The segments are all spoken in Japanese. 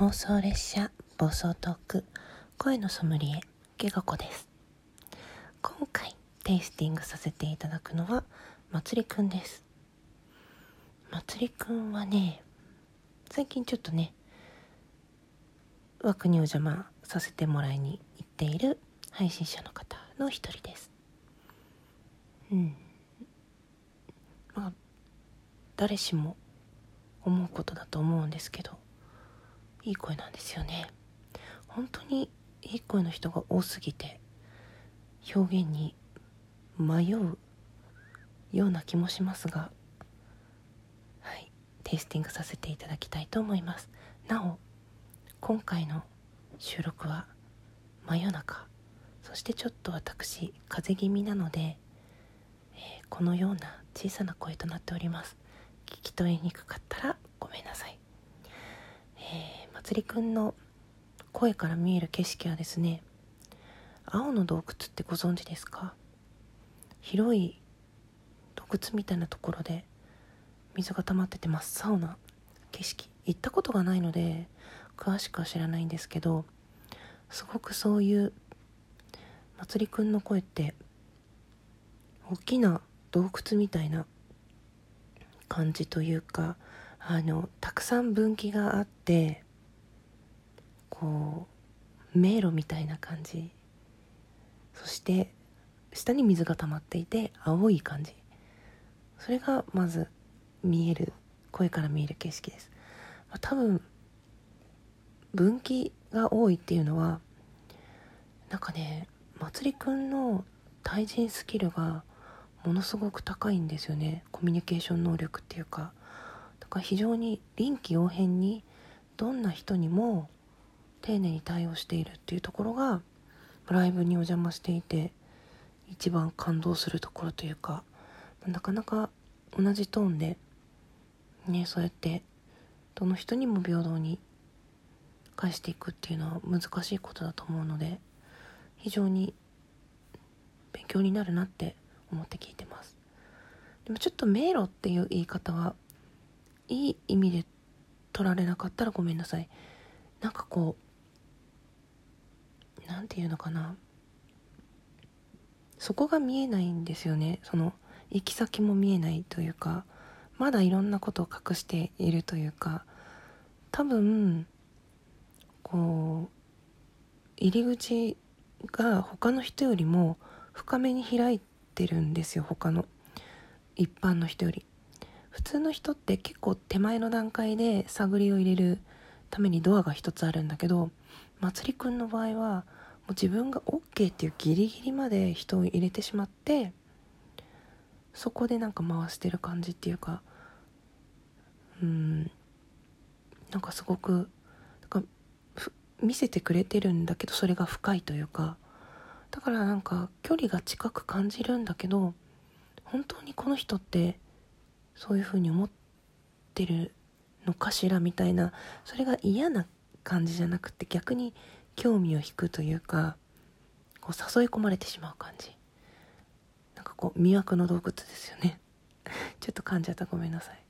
妄想列車暴走トーク声のソムリエゲガコです。今回テイスティングさせていただくのはまつりくんです。まつりくんはね最近ちょっとね枠にお邪魔させてもらいに行っている配信者の方の一人です。うん。まあ誰しも思うことだと思うんですけどいい声なんですよね。本当にいい声の人が多すぎて表現に迷うような気もしますがはいテイスティングさせていただきたいと思います。なお今回の収録は真夜中そしてちょっと私風邪気味なので、えー、このような小さな声となっております。聞き取りにくかったらごめんなさい、まつりくんの声から見える景色はですね青の洞窟ってご存知ですか？広い洞窟みたいなところで水が溜まってて真っ青な景色。行ったことがないので詳しくは知らないんですけどすごくそういうまつりくんの声って大きな洞窟みたいな感じというかあのたくさん分岐があってこう迷路みたいな感じ。そして下に水が溜まっていて青い感じ。それがまず見える声から見える景色です、まあ、多分分岐が多いっていうのはなんかねまつりくんの対人スキルがものすごく高いんですよね。コミュニケーション能力っていうか。が非常に臨機応変にどんな人にも丁寧に対応しているっていうところがライブにお邪魔していて一番感動するところというかなかなか同じトーンでねそうやってどの人にも平等に返していくっていうのは難しいことだと思うので非常に勉強になるなって思って聞いてます。でもちょっと迷路っていう言い方はいい意味で取られなかったらごめんなさい。なんかこう何て言うのかな。そこが見えないんですよね。その行き先も見えないというかまだいろんなことを隠しているというか多分こう入り口が他の人よりも深めに開いてるんですよ他の一般の人より。普通の人って結構手前の段階で探りを入れるためにドアが一つあるんだけどまつりくんの場合はもう自分が OK っていうギリギリまで人を入れてしまってそこでなんか回してる感じっていうかうんなんかすごくなんか見せてくれてるんだけどそれが深いというかだからなんか距離が近く感じるんだけど本当にこの人ってそういうふうに思ってるのかしらみたいなそれが嫌な感じじゃなくて逆に興味を引くというかこう誘い込まれてしまう感じ。なんかこう魅惑の洞窟ですよね。ちょっと噛んじゃった。ごめんなさい。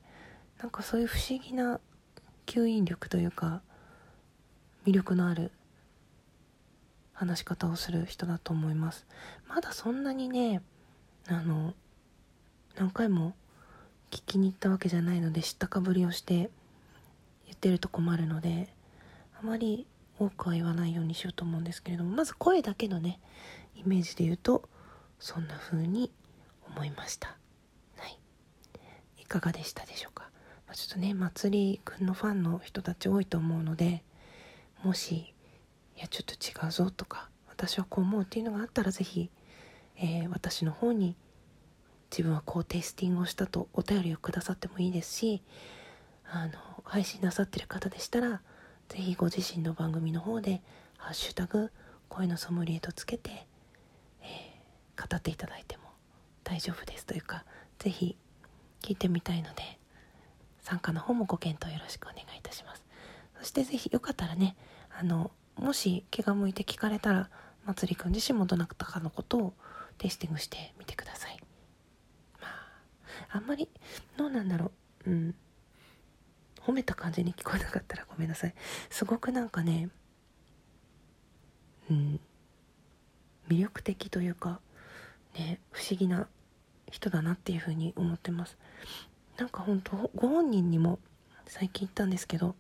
なんかそういう不思議な吸引力というか魅力のある話し方をする人だと思います。まだそんなにねあの何回も聞きに行ったわけじゃないので知ったかぶりをして言ってると困るのであまり多くは言わないようにしようと思うんですけれどもまず声だけのねイメージで言うとそんな風に思いました。はい。いかがでしたでしょうか、まあ、ちょっとねまつりくんのファンの人たち多いと思うのでもしいやちょっと違うぞとか私はこう思うっていうのがあったら是非、えー、私の方に自分はこうテイスティングをしたとお便りをくださってもいいですしあの配信なさってる方でしたら是非ご自身の番組の方で「ハッシュタグ声のソムリエ」とつけて、えー、語っていただいても大丈夫ですというか是非聞いてみたいので参加の方もご検討よろしくお願いいたします。そして是非よかったらねあのもし気が向いて聞かれたらまつりくん自身もどなたかのことをテイスティングしてみてください。まあんまりどうなんだろう。うん。褒めた感じに聞こえなかったらごめんなさい。すごくなんかねうん魅力的というかね不思議な人だなっていうふうに思ってます。なんか本当ご本人にも最近言ったんですけど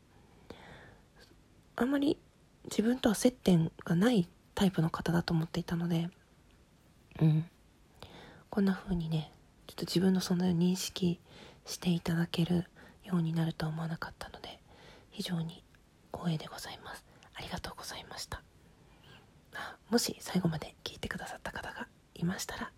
あんまり自分とは接点がないタイプの方だと思っていたのでうんこんな風にねちょっと自分の存在を認識していただけるようになるとは思わなかったので非常に光栄でございます。ありがとうございました。もし最後まで聞いてくださった方がいましたら